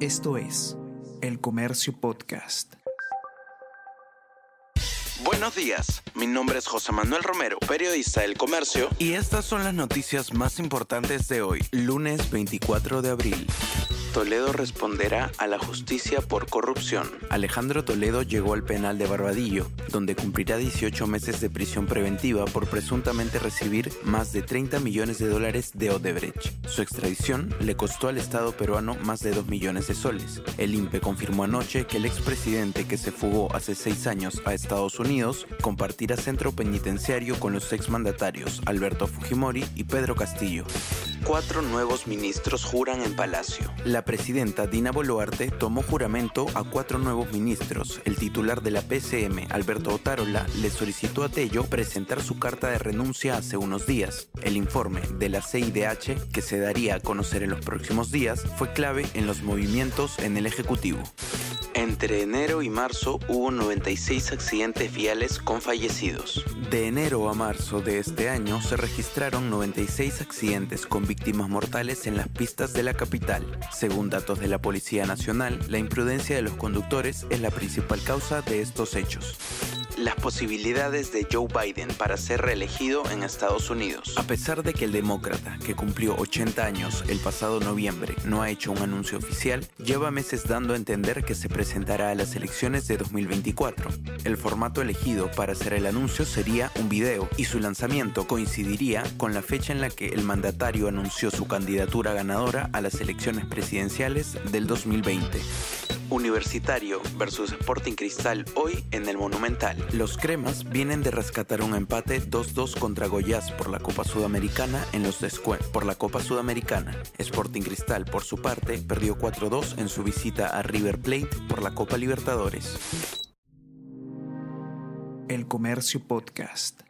Esto es El Comercio Podcast. Buenos días, mi nombre es José Manuel Romero, periodista del Comercio, y estas son las noticias más importantes de hoy, lunes 24 de abril. Toledo responderá a la justicia por corrupción. Alejandro Toledo llegó al penal de Barbadillo, donde cumplirá 18 meses de prisión preventiva por presuntamente recibir más de 30 millones de dólares de Odebrecht. Su extradición le costó al Estado peruano más de 2 millones de soles. El INPE confirmó anoche que el expresidente que se fugó hace seis años a Estados Unidos compartirá centro penitenciario con los exmandatarios Alberto Fujimori y Pedro Castillo. Cuatro nuevos ministros juran en Palacio. La presidenta Dina Boluarte tomó juramento a cuatro nuevos ministros. El titular de la PCM, Alberto Otárola, le solicitó a Tello presentar su carta de renuncia hace unos días. El informe de la CIDH, que se daría a conocer en los próximos días, fue clave en los movimientos en el Ejecutivo. Entre enero y marzo hubo 96 accidentes viales con fallecidos. De enero a marzo de este año se registraron 96 accidentes con víctimas mortales en las pistas de la capital. Según datos de la Policía Nacional, la imprudencia de los conductores es la principal causa de estos hechos las posibilidades de Joe Biden para ser reelegido en Estados Unidos. A pesar de que el demócrata, que cumplió 80 años el pasado noviembre, no ha hecho un anuncio oficial, lleva meses dando a entender que se presentará a las elecciones de 2024. El formato elegido para hacer el anuncio sería un video y su lanzamiento coincidiría con la fecha en la que el mandatario anunció su candidatura ganadora a las elecciones presidenciales del 2020. Universitario versus Sporting Cristal hoy en el Monumental. Los cremas vienen de rescatar un empate 2-2 contra Goiás por la Copa Sudamericana en los descuentos. Por la Copa Sudamericana, Sporting Cristal por su parte perdió 4-2 en su visita a River Plate por la Copa Libertadores. El Comercio Podcast.